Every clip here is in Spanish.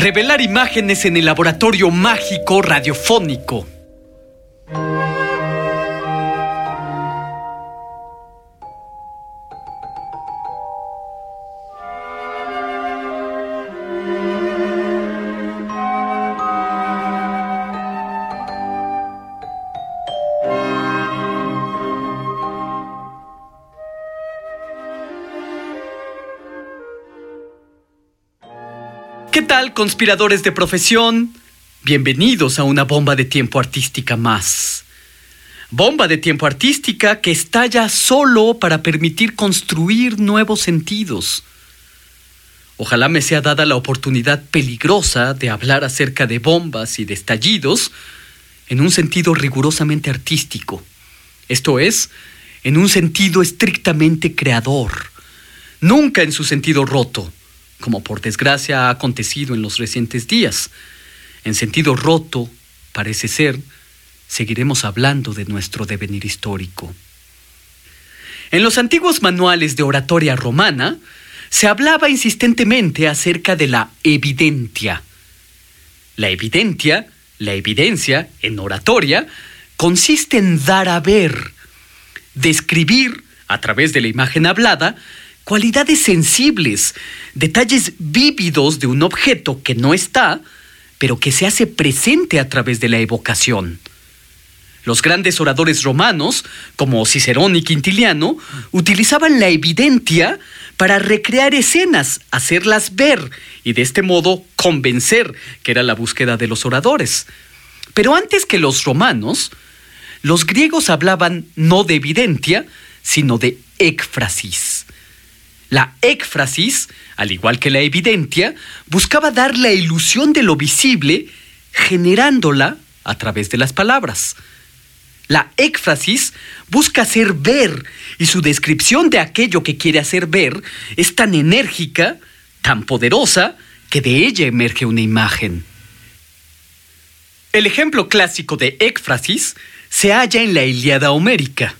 Revelar imágenes en el laboratorio mágico radiofónico. ¿Qué tal, conspiradores de profesión? Bienvenidos a una bomba de tiempo artística más. Bomba de tiempo artística que estalla solo para permitir construir nuevos sentidos. Ojalá me sea dada la oportunidad peligrosa de hablar acerca de bombas y de estallidos en un sentido rigurosamente artístico. Esto es, en un sentido estrictamente creador, nunca en su sentido roto como por desgracia ha acontecido en los recientes días. En sentido roto, parece ser, seguiremos hablando de nuestro devenir histórico. En los antiguos manuales de oratoria romana, se hablaba insistentemente acerca de la evidentia. La evidentia, la evidencia, en oratoria, consiste en dar a ver, describir, a través de la imagen hablada, cualidades sensibles, detalles vívidos de un objeto que no está, pero que se hace presente a través de la evocación. Los grandes oradores romanos, como Cicerón y Quintiliano, utilizaban la evidencia para recrear escenas, hacerlas ver y de este modo convencer, que era la búsqueda de los oradores. Pero antes que los romanos, los griegos hablaban no de evidencia, sino de écfrasis. La écfrasis, al igual que la evidencia, buscaba dar la ilusión de lo visible, generándola a través de las palabras. La écfrasis busca hacer ver y su descripción de aquello que quiere hacer ver es tan enérgica, tan poderosa, que de ella emerge una imagen. El ejemplo clásico de écfrasis se halla en la Iliada homérica.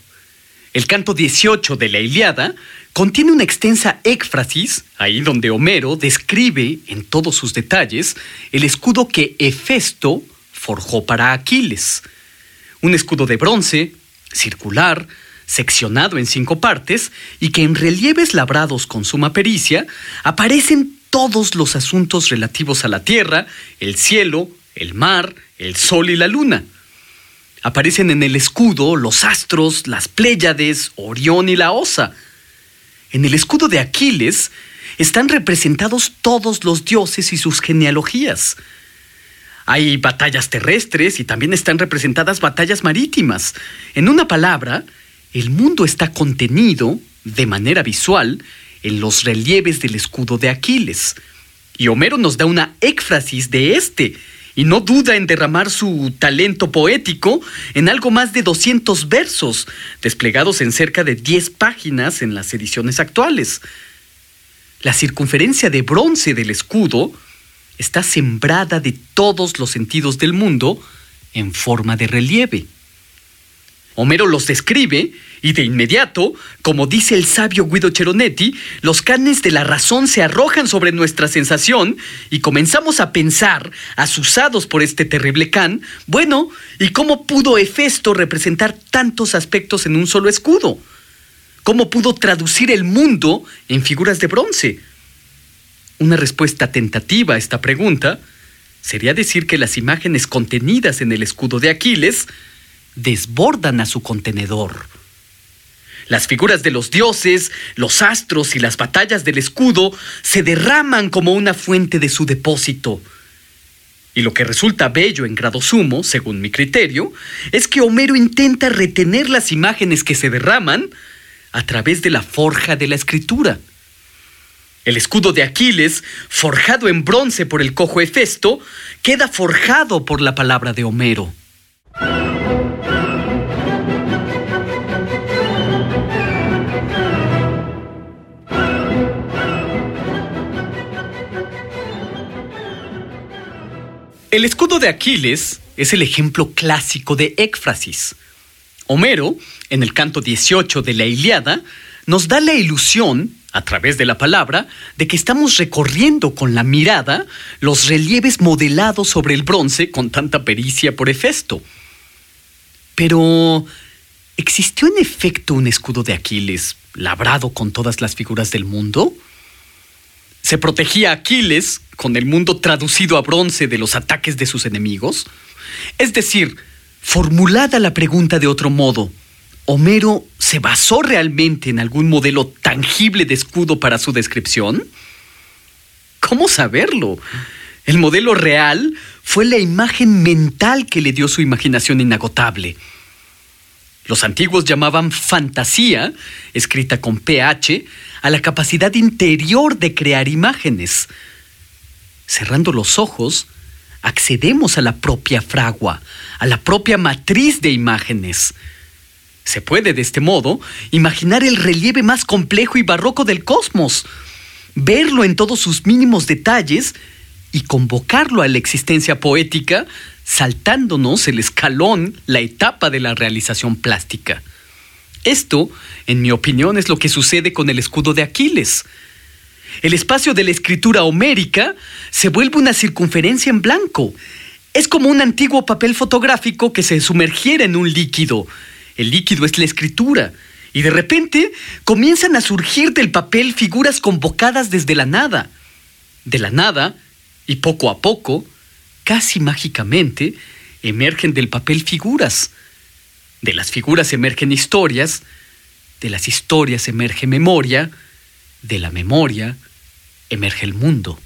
El canto 18 de la Iliada contiene una extensa écfrasis, ahí donde Homero describe en todos sus detalles el escudo que Hefesto forjó para Aquiles. Un escudo de bronce, circular, seccionado en cinco partes y que en relieves labrados con suma pericia aparecen todos los asuntos relativos a la tierra, el cielo, el mar, el sol y la luna. Aparecen en el escudo los astros, las Pléyades, Orión y la Osa, en el escudo de Aquiles están representados todos los dioses y sus genealogías. Hay batallas terrestres y también están representadas batallas marítimas. En una palabra, el mundo está contenido, de manera visual, en los relieves del escudo de Aquiles. Y Homero nos da una éfrasis de este, y no duda en derramar su talento poético en algo más de 200 versos, desplegados en cerca de 10 páginas en las ediciones actuales. La circunferencia de bronce del escudo está sembrada de todos los sentidos del mundo en forma de relieve. Homero los describe y de inmediato, como dice el sabio Guido Cheronetti, los canes de la razón se arrojan sobre nuestra sensación y comenzamos a pensar, asusados por este terrible can, bueno, ¿y cómo pudo Hefesto representar tantos aspectos en un solo escudo? ¿Cómo pudo traducir el mundo en figuras de bronce? Una respuesta tentativa a esta pregunta sería decir que las imágenes contenidas en el escudo de Aquiles desbordan a su contenedor. Las figuras de los dioses, los astros y las batallas del escudo se derraman como una fuente de su depósito. Y lo que resulta bello en grado sumo, según mi criterio, es que Homero intenta retener las imágenes que se derraman a través de la forja de la escritura. El escudo de Aquiles, forjado en bronce por el cojo Hefesto, queda forjado por la palabra de Homero. El escudo de Aquiles es el ejemplo clásico de éfrasis. Homero, en el canto 18 de la Iliada, nos da la ilusión, a través de la palabra, de que estamos recorriendo con la mirada los relieves modelados sobre el bronce con tanta pericia por Hefesto. Pero, ¿existió en efecto un escudo de Aquiles labrado con todas las figuras del mundo? ¿Se protegía Aquiles con el mundo traducido a bronce de los ataques de sus enemigos? Es decir, formulada la pregunta de otro modo, ¿Homero se basó realmente en algún modelo tangible de escudo para su descripción? ¿Cómo saberlo? El modelo real fue la imagen mental que le dio su imaginación inagotable. Los antiguos llamaban fantasía, escrita con PH, a la capacidad interior de crear imágenes. Cerrando los ojos, accedemos a la propia fragua, a la propia matriz de imágenes. Se puede, de este modo, imaginar el relieve más complejo y barroco del cosmos, verlo en todos sus mínimos detalles y convocarlo a la existencia poética, saltándonos el escalón, la etapa de la realización plástica. Esto, en mi opinión, es lo que sucede con el escudo de Aquiles. El espacio de la escritura homérica se vuelve una circunferencia en blanco. Es como un antiguo papel fotográfico que se sumergiera en un líquido. El líquido es la escritura. Y de repente comienzan a surgir del papel figuras convocadas desde la nada. De la nada, y poco a poco, casi mágicamente, emergen del papel figuras. De las figuras emergen historias, de las historias emerge memoria, de la memoria emerge el mundo.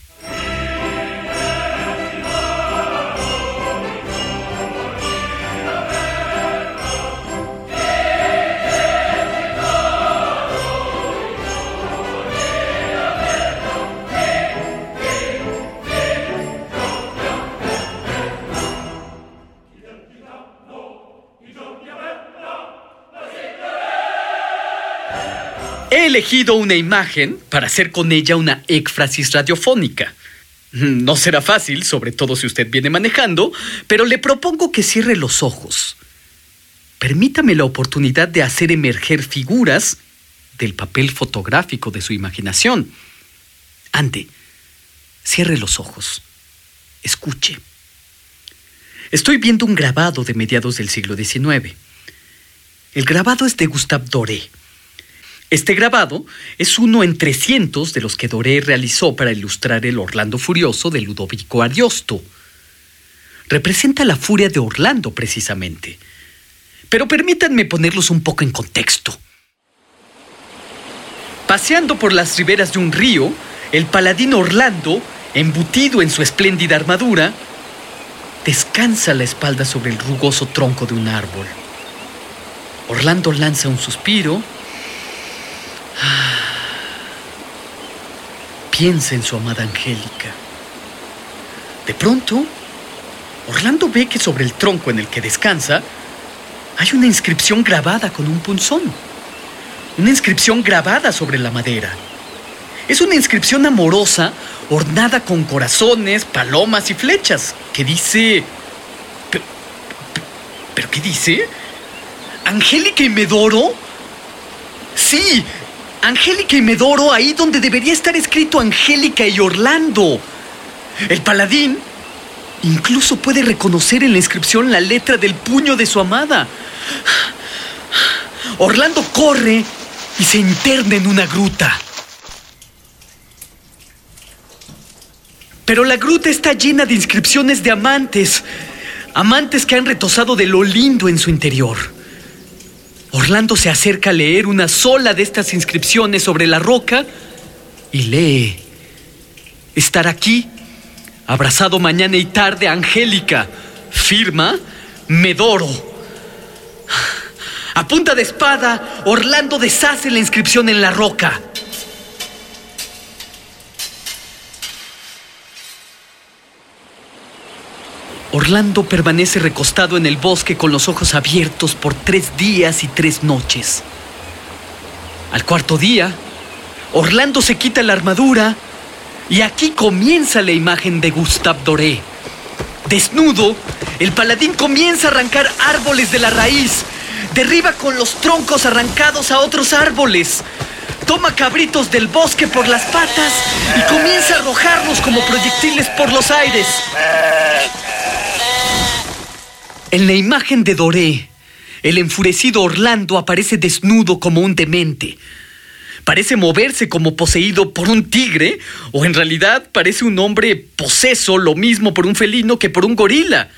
Elegido una imagen para hacer con ella una éfrasis radiofónica. No será fácil, sobre todo si usted viene manejando, pero le propongo que cierre los ojos. Permítame la oportunidad de hacer emerger figuras del papel fotográfico de su imaginación. Ande, cierre los ojos. Escuche. Estoy viendo un grabado de mediados del siglo XIX. El grabado es de Gustave Doré este grabado es uno entre cientos de los que Doré realizó para ilustrar el Orlando Furioso de Ludovico Ariosto. Representa la furia de Orlando precisamente. Pero permítanme ponerlos un poco en contexto. Paseando por las riberas de un río, el paladín Orlando, embutido en su espléndida armadura, descansa la espalda sobre el rugoso tronco de un árbol. Orlando lanza un suspiro Piensa en su amada Angélica. De pronto, Orlando ve que sobre el tronco en el que descansa hay una inscripción grabada con un punzón. Una inscripción grabada sobre la madera. Es una inscripción amorosa ornada con corazones, palomas y flechas, que dice... ¿Pero, qué dice? ¿Angélica y Medoro? Sí, Angélica y Medoro, ahí donde debería estar escrito Angélica y Orlando. El paladín incluso puede reconocer en la inscripción la letra del puño de su amada. Orlando corre y se interna en una gruta. Pero la gruta está llena de inscripciones de amantes, amantes que han retosado de lo lindo en su interior. Orlando se acerca a leer una sola de estas inscripciones sobre la roca y lee, estar aquí, Abrazado mañana y tarde, Angélica. Firma, Medoro. A punta de espada, Orlando deshace la inscripción en la roca. Orlando permanece recostado en el bosque con los ojos abiertos por tres días y tres noches. Al cuarto día, Orlando se quita la armadura y aquí comienza la imagen de Gustave Doré. Desnudo, el paladín comienza a arrancar árboles de la raíz. Derriba con los troncos arrancados a otros árboles. Toma cabritos del bosque por las patas y comienza a arrojarlos como proyectiles por los aires. En la imagen de Doré, el enfurecido Orlando aparece desnudo como un demente. Parece moverse como poseído por un tigre, o en realidad parece un hombre poseso, lo mismo por un felino que por un gorila.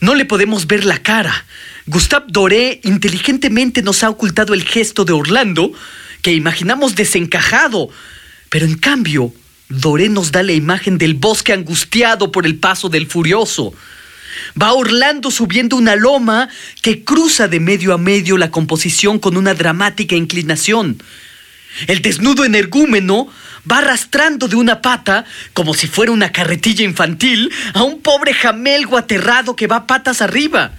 No le podemos ver la cara. Gustave Doré inteligentemente nos ha ocultado el gesto de Orlando, que imaginamos desencajado, pero en cambio, Doré nos da la imagen del bosque angustiado por el paso del furioso. Va Orlando subiendo una loma que cruza de medio a medio la composición con una dramática inclinación. El desnudo energúmeno va arrastrando de una pata, como si fuera una carretilla infantil, a un pobre jamelgo aterrado que va patas arriba.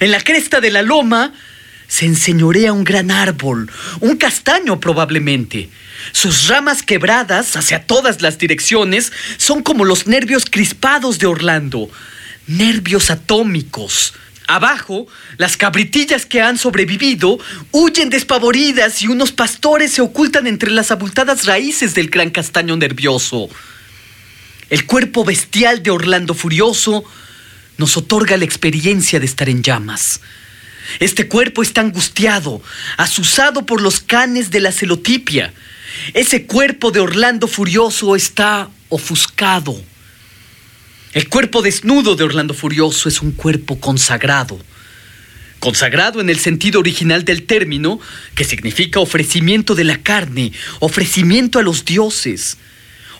En la cresta de la loma se enseñorea un gran árbol, un castaño probablemente. Sus ramas quebradas hacia todas las direcciones son como los nervios crispados de Orlando, nervios atómicos. Abajo, las cabritillas que han sobrevivido huyen despavoridas y unos pastores se ocultan entre las abultadas raíces del gran castaño nervioso. El cuerpo bestial de Orlando Furioso nos otorga la experiencia de estar en llamas. Este cuerpo está angustiado, asusado por los canes de la celotipia. Ese cuerpo de Orlando Furioso está ofuscado. El cuerpo desnudo de Orlando Furioso es un cuerpo consagrado. Consagrado en el sentido original del término, que significa ofrecimiento de la carne, ofrecimiento a los dioses.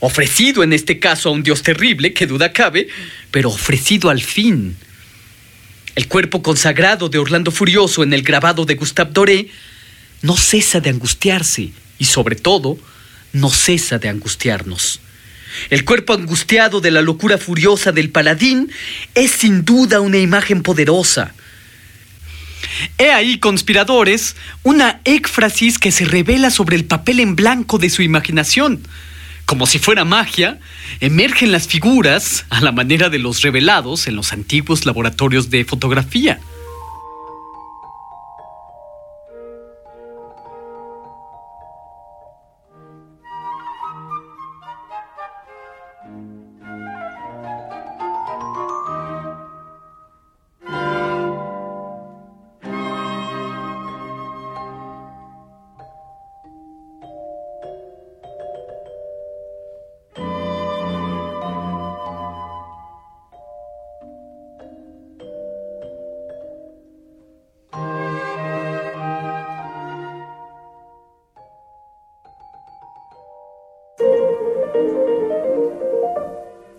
Ofrecido en este caso a un dios terrible, que duda cabe, pero ofrecido al fin. El cuerpo consagrado de Orlando Furioso en el grabado de Gustave Doré no cesa de angustiarse y sobre todo no cesa de angustiarnos. El cuerpo angustiado de la locura furiosa del paladín es sin duda una imagen poderosa. He ahí, conspiradores, una éfrasis que se revela sobre el papel en blanco de su imaginación. Como si fuera magia, emergen las figuras a la manera de los revelados en los antiguos laboratorios de fotografía.